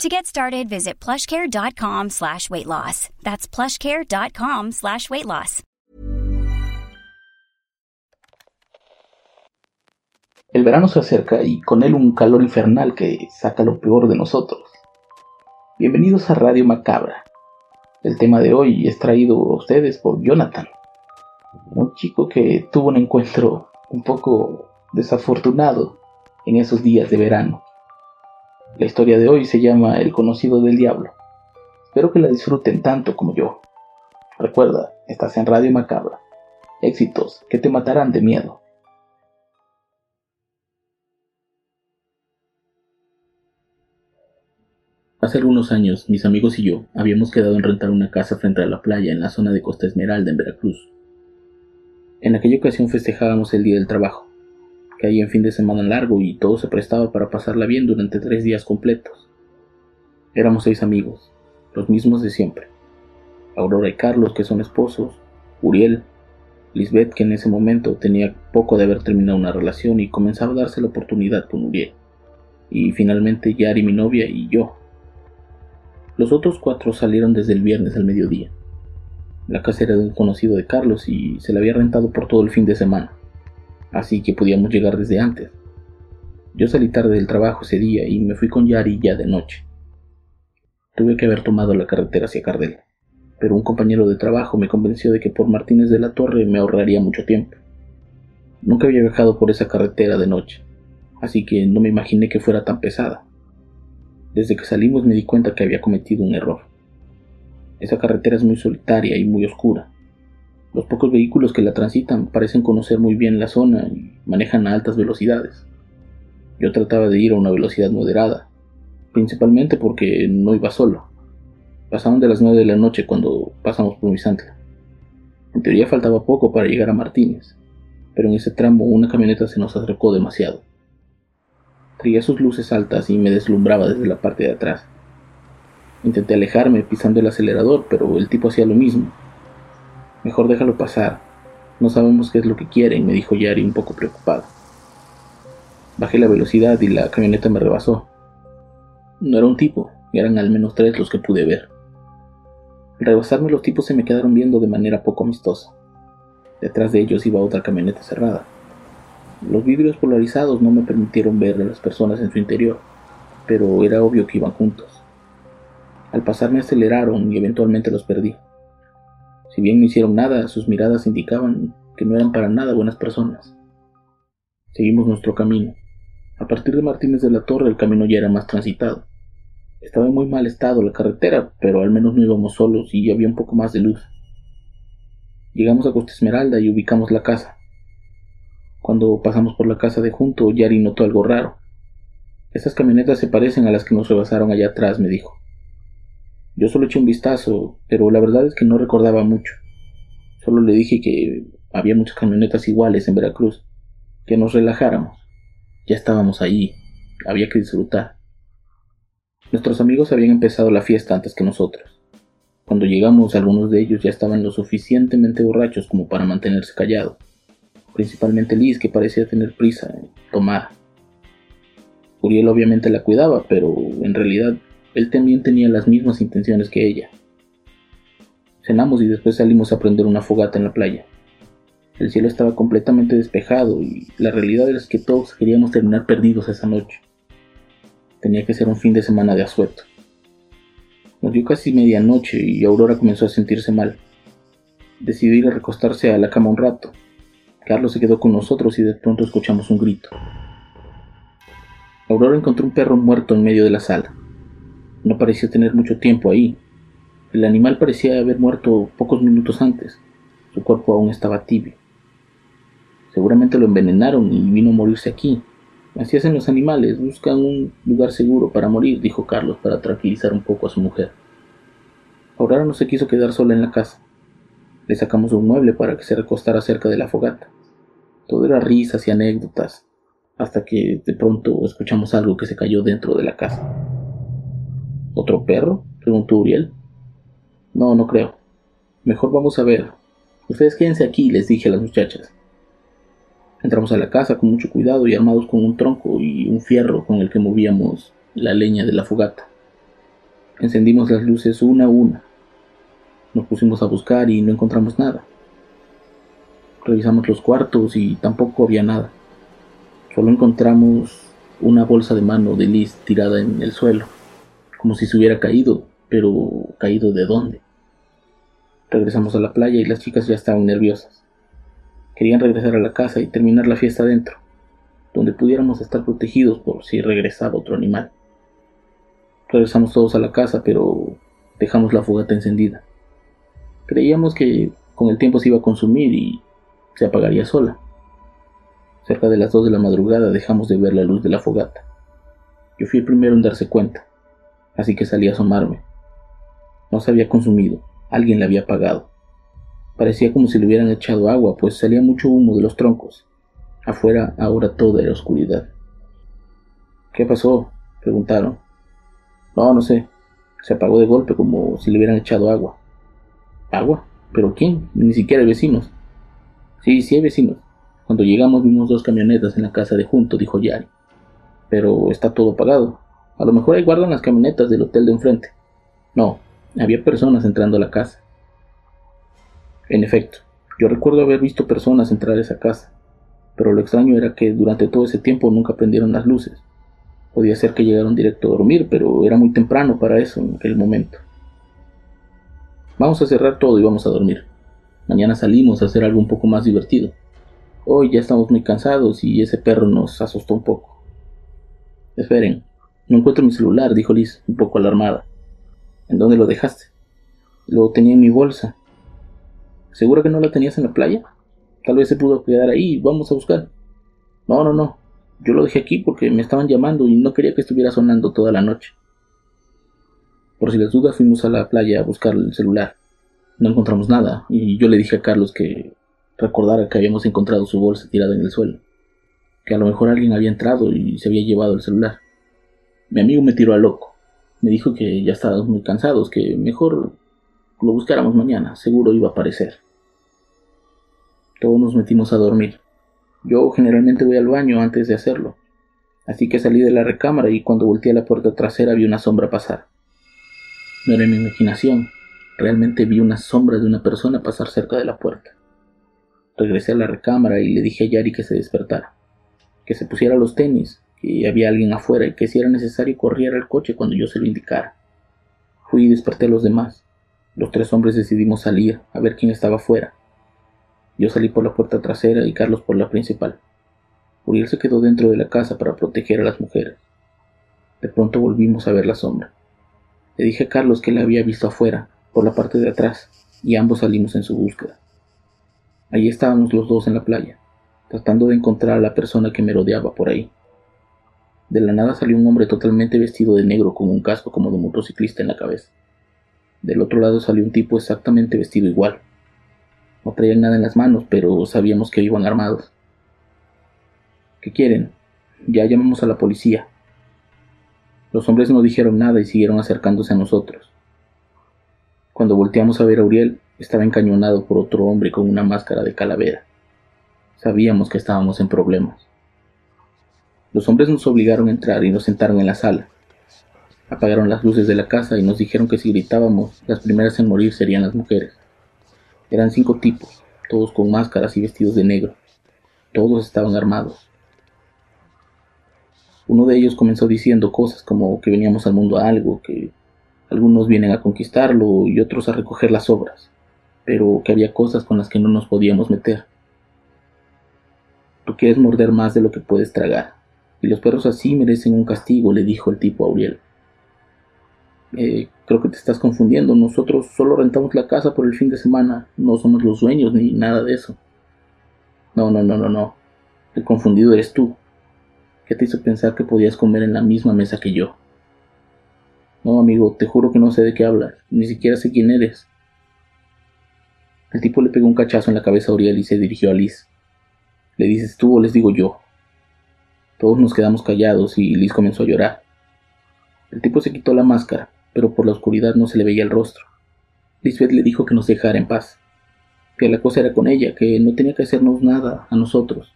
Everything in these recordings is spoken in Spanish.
To get started, visit plushcare.com slash weight loss. That's plushcare.com slash weight loss. El verano se acerca y con él un calor infernal que saca lo peor de nosotros. Bienvenidos a Radio Macabra. El tema de hoy es traído a ustedes por Jonathan, un chico que tuvo un encuentro un poco desafortunado en esos días de verano. La historia de hoy se llama El conocido del diablo. Espero que la disfruten tanto como yo. Recuerda, estás en Radio Macabra. Éxitos que te matarán de miedo. Hace algunos años, mis amigos y yo habíamos quedado en rentar una casa frente a la playa en la zona de Costa Esmeralda, en Veracruz. En aquella ocasión festejábamos el Día del Trabajo, que en fin de semana largo y todo se prestaba para pasarla bien durante tres días completos. Éramos seis amigos, los mismos de siempre. Aurora y Carlos, que son esposos, Uriel, Lisbeth, que en ese momento tenía poco de haber terminado una relación y comenzaba a darse la oportunidad con Uriel, y finalmente Yari, mi novia, y yo, los otros cuatro salieron desde el viernes al mediodía. La casa era de un conocido de Carlos y se la había rentado por todo el fin de semana, así que podíamos llegar desde antes. Yo salí tarde del trabajo ese día y me fui con Yari ya de noche. Tuve que haber tomado la carretera hacia Cardel, pero un compañero de trabajo me convenció de que por Martínez de la Torre me ahorraría mucho tiempo. Nunca había viajado por esa carretera de noche, así que no me imaginé que fuera tan pesada. Desde que salimos me di cuenta que había cometido un error. Esa carretera es muy solitaria y muy oscura. Los pocos vehículos que la transitan parecen conocer muy bien la zona y manejan a altas velocidades. Yo trataba de ir a una velocidad moderada, principalmente porque no iba solo. Pasaban de las nueve de la noche cuando pasamos por Misantla. En teoría faltaba poco para llegar a Martínez, pero en ese tramo una camioneta se nos acercó demasiado. Traía sus luces altas y me deslumbraba desde la parte de atrás. Intenté alejarme pisando el acelerador, pero el tipo hacía lo mismo. Mejor déjalo pasar. No sabemos qué es lo que quiere, me dijo Yari un poco preocupado. Bajé la velocidad y la camioneta me rebasó. No era un tipo, eran al menos tres los que pude ver. Al rebasarme los tipos se me quedaron viendo de manera poco amistosa. Detrás de ellos iba otra camioneta cerrada. Los vidrios polarizados no me permitieron ver a las personas en su interior, pero era obvio que iban juntos. Al pasar me aceleraron y eventualmente los perdí. Si bien no hicieron nada, sus miradas indicaban que no eran para nada buenas personas. Seguimos nuestro camino. A partir de Martínez de la Torre el camino ya era más transitado. Estaba en muy mal estado la carretera, pero al menos no íbamos solos y había un poco más de luz. Llegamos a Costa Esmeralda y ubicamos la casa. Cuando pasamos por la casa de junto, Yari notó algo raro. Estas camionetas se parecen a las que nos rebasaron allá atrás, me dijo. Yo solo eché un vistazo, pero la verdad es que no recordaba mucho. Solo le dije que había muchas camionetas iguales en Veracruz, que nos relajáramos. Ya estábamos allí, había que disfrutar. Nuestros amigos habían empezado la fiesta antes que nosotros. Cuando llegamos, algunos de ellos ya estaban lo suficientemente borrachos como para mantenerse callados principalmente Liz, que parecía tener prisa tomar. Uriel obviamente la cuidaba, pero en realidad él también tenía las mismas intenciones que ella. Cenamos y después salimos a prender una fogata en la playa. El cielo estaba completamente despejado y la realidad es que todos queríamos terminar perdidos esa noche. Tenía que ser un fin de semana de asueto. Nos dio casi medianoche y Aurora comenzó a sentirse mal. Decidió ir a recostarse a la cama un rato, Carlos se quedó con nosotros y de pronto escuchamos un grito. Aurora encontró un perro muerto en medio de la sala. No parecía tener mucho tiempo ahí. El animal parecía haber muerto pocos minutos antes. Su cuerpo aún estaba tibio. Seguramente lo envenenaron y vino a morirse aquí. Así hacen los animales, buscan un lugar seguro para morir, dijo Carlos para tranquilizar un poco a su mujer. Aurora no se quiso quedar sola en la casa. Le sacamos un mueble para que se recostara cerca de la fogata. Todo era risas y anécdotas, hasta que de pronto escuchamos algo que se cayó dentro de la casa. ¿Otro perro? preguntó Uriel. No, no creo. Mejor vamos a ver. Ustedes quédense aquí, les dije a las muchachas. Entramos a la casa con mucho cuidado y armados con un tronco y un fierro con el que movíamos la leña de la fogata. Encendimos las luces una a una. Nos pusimos a buscar y no encontramos nada. Revisamos los cuartos y tampoco había nada. Solo encontramos una bolsa de mano de Liz tirada en el suelo, como si se hubiera caído, pero caído de dónde. Regresamos a la playa y las chicas ya estaban nerviosas. Querían regresar a la casa y terminar la fiesta dentro, donde pudiéramos estar protegidos por si regresaba otro animal. Regresamos todos a la casa, pero dejamos la fogata encendida. Creíamos que con el tiempo se iba a consumir y se apagaría sola. Cerca de las dos de la madrugada dejamos de ver la luz de la fogata. Yo fui el primero en darse cuenta, así que salí a asomarme. No se había consumido, alguien la había apagado. Parecía como si le hubieran echado agua, pues salía mucho humo de los troncos. Afuera ahora todo era oscuridad. ¿Qué pasó? preguntaron. No, no sé. Se apagó de golpe como si le hubieran echado agua. ¿Agua? ¿Pero quién? Ni siquiera hay vecinos. Sí, sí hay vecinos. Cuando llegamos vimos dos camionetas en la casa de junto, dijo Yari. Pero está todo apagado. A lo mejor ahí guardan las camionetas del hotel de enfrente. No, había personas entrando a la casa. En efecto, yo recuerdo haber visto personas entrar a esa casa, pero lo extraño era que durante todo ese tiempo nunca prendieron las luces. Podía ser que llegaron directo a dormir, pero era muy temprano para eso en aquel momento. Vamos a cerrar todo y vamos a dormir. Mañana salimos a hacer algo un poco más divertido. Hoy ya estamos muy cansados y ese perro nos asustó un poco. Esperen, no encuentro mi celular, dijo Liz, un poco alarmada. ¿En dónde lo dejaste? Lo tenía en mi bolsa. ¿Segura que no la tenías en la playa? Tal vez se pudo quedar ahí, vamos a buscar. No, no, no. Yo lo dejé aquí porque me estaban llamando y no quería que estuviera sonando toda la noche. Por si las dudas fuimos a la playa a buscar el celular. No encontramos nada y yo le dije a Carlos que recordara que habíamos encontrado su bolsa tirada en el suelo. Que a lo mejor alguien había entrado y se había llevado el celular. Mi amigo me tiró a loco. Me dijo que ya estábamos muy cansados, que mejor lo buscáramos mañana, seguro iba a aparecer. Todos nos metimos a dormir. Yo generalmente voy al baño antes de hacerlo, así que salí de la recámara y cuando volteé a la puerta trasera vi una sombra pasar. No era mi imaginación, realmente vi una sombra de una persona pasar cerca de la puerta. Regresé a la recámara y le dije a Yari que se despertara, que se pusiera los tenis, que había alguien afuera y que si era necesario corriera al coche cuando yo se lo indicara. Fui y desperté a los demás. Los tres hombres decidimos salir a ver quién estaba afuera. Yo salí por la puerta trasera y Carlos por la principal. Uriel se quedó dentro de la casa para proteger a las mujeres. De pronto volvimos a ver la sombra. Le dije a Carlos que la había visto afuera, por la parte de atrás, y ambos salimos en su búsqueda. Allí estábamos los dos en la playa, tratando de encontrar a la persona que me rodeaba por ahí. De la nada salió un hombre totalmente vestido de negro con un casco como de motociclista en la cabeza. Del otro lado salió un tipo exactamente vestido igual. No traían nada en las manos, pero sabíamos que iban armados. ¿Qué quieren? Ya llamamos a la policía. Los hombres no dijeron nada y siguieron acercándose a nosotros. Cuando volteamos a ver a Uriel, estaba encañonado por otro hombre con una máscara de calavera. Sabíamos que estábamos en problemas. Los hombres nos obligaron a entrar y nos sentaron en la sala. Apagaron las luces de la casa y nos dijeron que si gritábamos, las primeras en morir serían las mujeres. Eran cinco tipos, todos con máscaras y vestidos de negro. Todos estaban armados. Uno de ellos comenzó diciendo cosas como que veníamos al mundo a algo, que algunos vienen a conquistarlo y otros a recoger las obras, pero que había cosas con las que no nos podíamos meter. Tú quieres morder más de lo que puedes tragar, y los perros así merecen un castigo, le dijo el tipo a Uriel. Eh, creo que te estás confundiendo. Nosotros solo rentamos la casa por el fin de semana. No somos los dueños ni nada de eso. No, no, no, no, no. El confundido eres tú. ¿Qué te hizo pensar que podías comer en la misma mesa que yo? No, amigo, te juro que no sé de qué hablas. Ni siquiera sé quién eres. El tipo le pegó un cachazo en la cabeza a Uriel y se dirigió a Liz. ¿Le dices tú o les digo yo? Todos nos quedamos callados y Liz comenzó a llorar. El tipo se quitó la máscara, pero por la oscuridad no se le veía el rostro. Lisbeth le dijo que nos dejara en paz, que la cosa era con ella, que no tenía que hacernos nada a nosotros,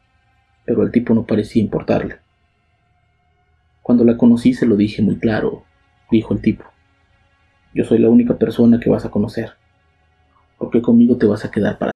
pero al tipo no parecía importarle. Cuando la conocí se lo dije muy claro, dijo el tipo. Yo soy la única persona que vas a conocer, porque conmigo te vas a quedar para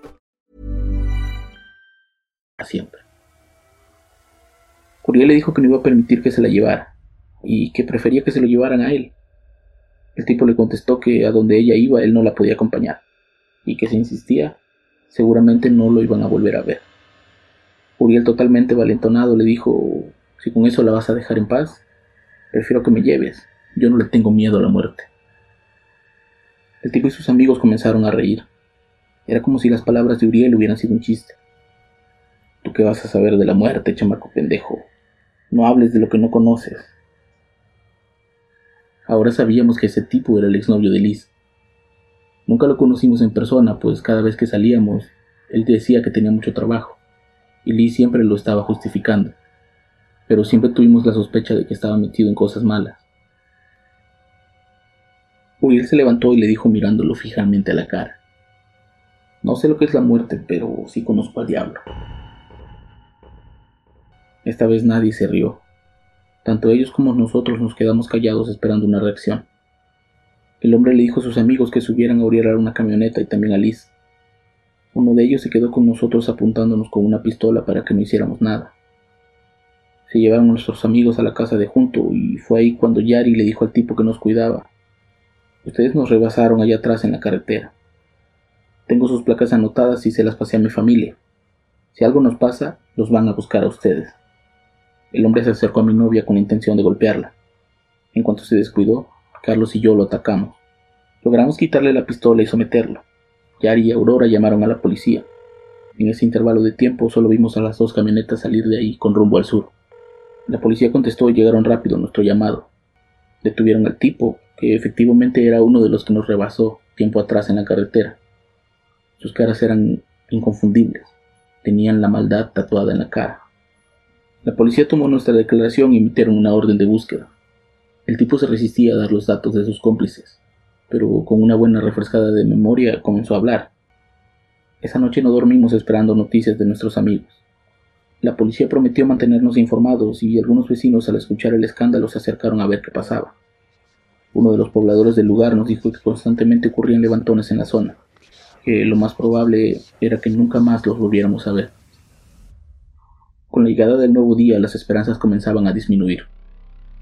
siempre. Curiel le dijo que no iba a permitir que se la llevara, y que prefería que se lo llevaran a él. El tipo le contestó que a donde ella iba él no la podía acompañar, y que si insistía, seguramente no lo iban a volver a ver. Uriel totalmente valentonado le dijo, si con eso la vas a dejar en paz, prefiero que me lleves, yo no le tengo miedo a la muerte. El tipo y sus amigos comenzaron a reír. Era como si las palabras de Uriel hubieran sido un chiste. ¿Tú qué vas a saber de la muerte, chamaco pendejo? No hables de lo que no conoces. Ahora sabíamos que ese tipo era el exnovio de Liz. Nunca lo conocimos en persona, pues cada vez que salíamos, él decía que tenía mucho trabajo, y Liz siempre lo estaba justificando. Pero siempre tuvimos la sospecha de que estaba metido en cosas malas. Uriel se levantó y le dijo mirándolo fijamente a la cara. No sé lo que es la muerte, pero sí conozco al diablo. Esta vez nadie se rió. Tanto ellos como nosotros nos quedamos callados esperando una reacción. El hombre le dijo a sus amigos que subieran a Uriel a una camioneta y también a Liz. Uno de ellos se quedó con nosotros apuntándonos con una pistola para que no hiciéramos nada. Se llevaron a nuestros amigos a la casa de junto y fue ahí cuando Yari le dijo al tipo que nos cuidaba. Ustedes nos rebasaron allá atrás en la carretera. Tengo sus placas anotadas y se las pasé a mi familia. Si algo nos pasa, los van a buscar a ustedes. El hombre se acercó a mi novia con la intención de golpearla. En cuanto se descuidó, Carlos y yo lo atacamos. Logramos quitarle la pistola y someterlo. Yari y Aurora llamaron a la policía. En ese intervalo de tiempo solo vimos a las dos camionetas salir de ahí con rumbo al sur. La policía contestó y llegaron rápido a nuestro llamado. Detuvieron al tipo, que efectivamente era uno de los que nos rebasó tiempo atrás en la carretera. Sus caras eran inconfundibles. Tenían la maldad tatuada en la cara. La policía tomó nuestra declaración y emitieron una orden de búsqueda. El tipo se resistía a dar los datos de sus cómplices, pero con una buena refrescada de memoria comenzó a hablar. Esa noche no dormimos esperando noticias de nuestros amigos. La policía prometió mantenernos informados y algunos vecinos al escuchar el escándalo se acercaron a ver qué pasaba. Uno de los pobladores del lugar nos dijo que constantemente ocurrían levantones en la zona, que lo más probable era que nunca más los volviéramos a ver. Con la llegada del nuevo día las esperanzas comenzaban a disminuir,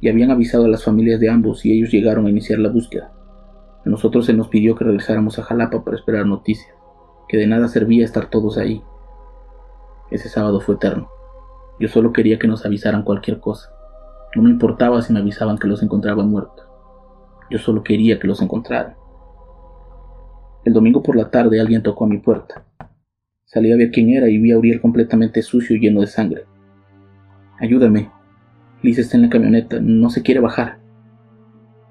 y habían avisado a las familias de ambos y ellos llegaron a iniciar la búsqueda. A nosotros se nos pidió que regresáramos a Jalapa para esperar noticias, que de nada servía estar todos ahí. Ese sábado fue eterno. Yo solo quería que nos avisaran cualquier cosa. No me importaba si me avisaban que los encontraban muertos. Yo solo quería que los encontraran. El domingo por la tarde alguien tocó a mi puerta. Salí a ver quién era y vi a Uriel completamente sucio y lleno de sangre. Ayúdame. Liz está en la camioneta, no se quiere bajar.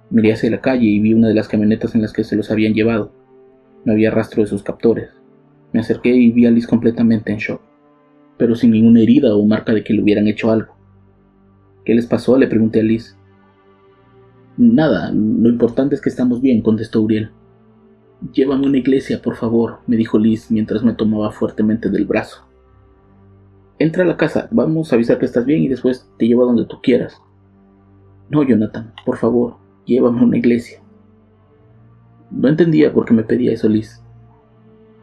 Miré hacia la calle y vi una de las camionetas en las que se los habían llevado. No había rastro de sus captores. Me acerqué y vi a Liz completamente en shock, pero sin ninguna herida o marca de que le hubieran hecho algo. ¿Qué les pasó? le pregunté a Liz. Nada, lo importante es que estamos bien, contestó Uriel. Llévame a una iglesia, por favor, me dijo Liz mientras me tomaba fuertemente del brazo. Entra a la casa, vamos a avisar que estás bien y después te llevo a donde tú quieras. No, Jonathan, por favor, llévame a una iglesia. No entendía por qué me pedía eso Liz.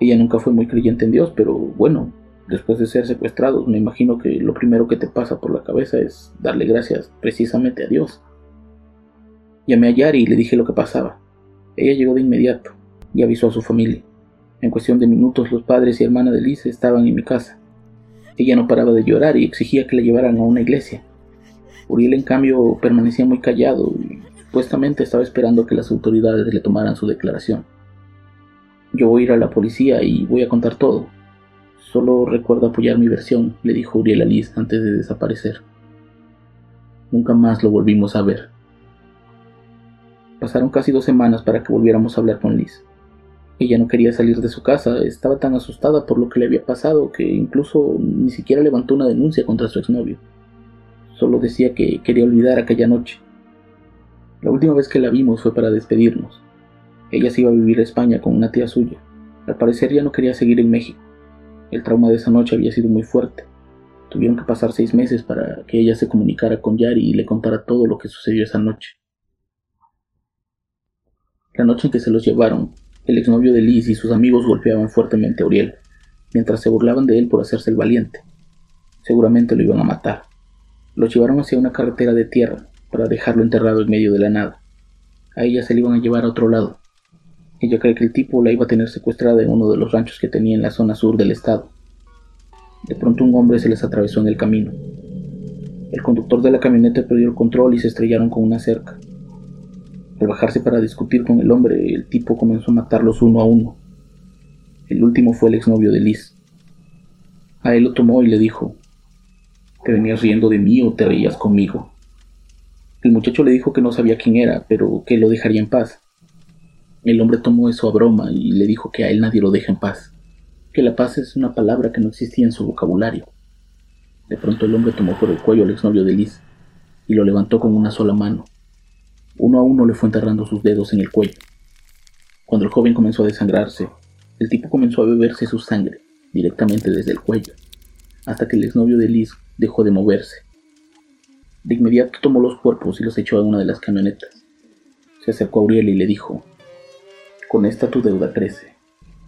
Ella nunca fue muy creyente en Dios, pero bueno, después de ser secuestrados, me imagino que lo primero que te pasa por la cabeza es darle gracias precisamente a Dios. Llamé a Yari y le dije lo que pasaba. Ella llegó de inmediato y avisó a su familia. En cuestión de minutos los padres y hermana de Liz estaban en mi casa. Ella no paraba de llorar y exigía que la llevaran a una iglesia. Uriel en cambio permanecía muy callado y supuestamente estaba esperando que las autoridades le tomaran su declaración. Yo voy a ir a la policía y voy a contar todo. Solo recuerdo apoyar mi versión, le dijo Uriel a Liz antes de desaparecer. Nunca más lo volvimos a ver. Pasaron casi dos semanas para que volviéramos a hablar con Liz. Ella no quería salir de su casa, estaba tan asustada por lo que le había pasado que incluso ni siquiera levantó una denuncia contra su exnovio. Solo decía que quería olvidar aquella noche. La última vez que la vimos fue para despedirnos. Ella se iba a vivir a España con una tía suya. Al parecer ya no quería seguir en México. El trauma de esa noche había sido muy fuerte. Tuvieron que pasar seis meses para que ella se comunicara con Yari y le contara todo lo que sucedió esa noche. La noche en que se los llevaron, el exnovio de Liz y sus amigos golpeaban fuertemente a Uriel, mientras se burlaban de él por hacerse el valiente. Seguramente lo iban a matar. Lo llevaron hacia una carretera de tierra para dejarlo enterrado en medio de la nada. A ella se le iban a llevar a otro lado. Ella cree que el tipo la iba a tener secuestrada en uno de los ranchos que tenía en la zona sur del estado. De pronto un hombre se les atravesó en el camino. El conductor de la camioneta perdió el control y se estrellaron con una cerca. Al bajarse para discutir con el hombre, el tipo comenzó a matarlos uno a uno. El último fue el exnovio de Liz. A él lo tomó y le dijo, ¿te venías riendo de mí o te reías conmigo? El muchacho le dijo que no sabía quién era, pero que lo dejaría en paz. El hombre tomó eso a broma y le dijo que a él nadie lo deja en paz, que la paz es una palabra que no existía en su vocabulario. De pronto el hombre tomó por el cuello al exnovio de Liz y lo levantó con una sola mano. Uno a uno le fue enterrando sus dedos en el cuello. Cuando el joven comenzó a desangrarse, el tipo comenzó a beberse su sangre directamente desde el cuello, hasta que el exnovio de Liz dejó de moverse. De inmediato tomó los cuerpos y los echó a una de las camionetas. Se acercó a Uriel y le dijo, con esta tu deuda crece.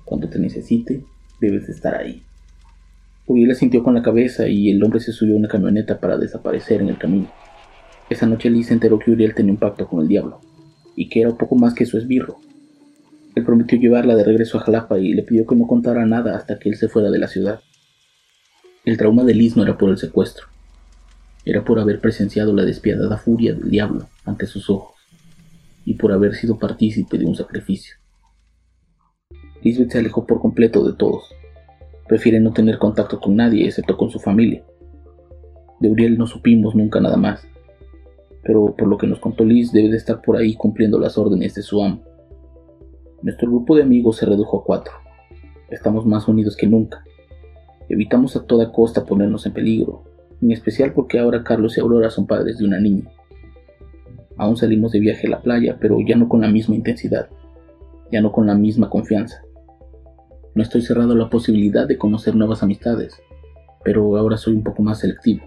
Cuando te necesite, debes estar ahí. Uriel sintió con la cabeza y el hombre se subió a una camioneta para desaparecer en el camino. Esa noche Liz se enteró que Uriel tenía un pacto con el diablo, y que era poco más que su esbirro. Él prometió llevarla de regreso a Jalapa y le pidió que no contara nada hasta que él se fuera de la ciudad. El trauma de Liz no era por el secuestro, era por haber presenciado la despiadada furia del diablo ante sus ojos, y por haber sido partícipe de un sacrificio. Lisbeth se alejó por completo de todos. Prefiere no tener contacto con nadie excepto con su familia. De Uriel no supimos nunca nada más pero por lo que nos contó Liz debe de estar por ahí cumpliendo las órdenes de su amo. Nuestro grupo de amigos se redujo a cuatro. Estamos más unidos que nunca. Evitamos a toda costa ponernos en peligro, en especial porque ahora Carlos y Aurora son padres de una niña. Aún salimos de viaje a la playa, pero ya no con la misma intensidad, ya no con la misma confianza. No estoy cerrado a la posibilidad de conocer nuevas amistades, pero ahora soy un poco más selectivo.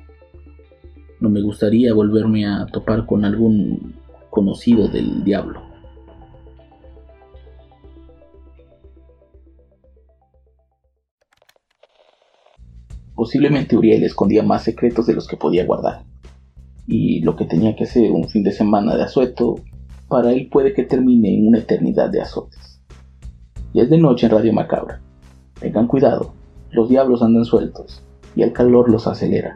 No me gustaría volverme a topar con algún conocido del diablo. Posiblemente Uriel escondía más secretos de los que podía guardar. Y lo que tenía que ser un fin de semana de asueto, para él puede que termine en una eternidad de azotes. Y es de noche en Radio Macabra. Tengan cuidado, los diablos andan sueltos y el calor los acelera.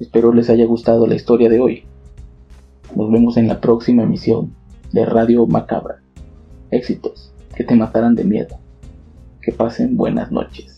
Espero les haya gustado la historia de hoy. Nos vemos en la próxima emisión de Radio Macabra. Éxitos que te matarán de miedo. Que pasen buenas noches.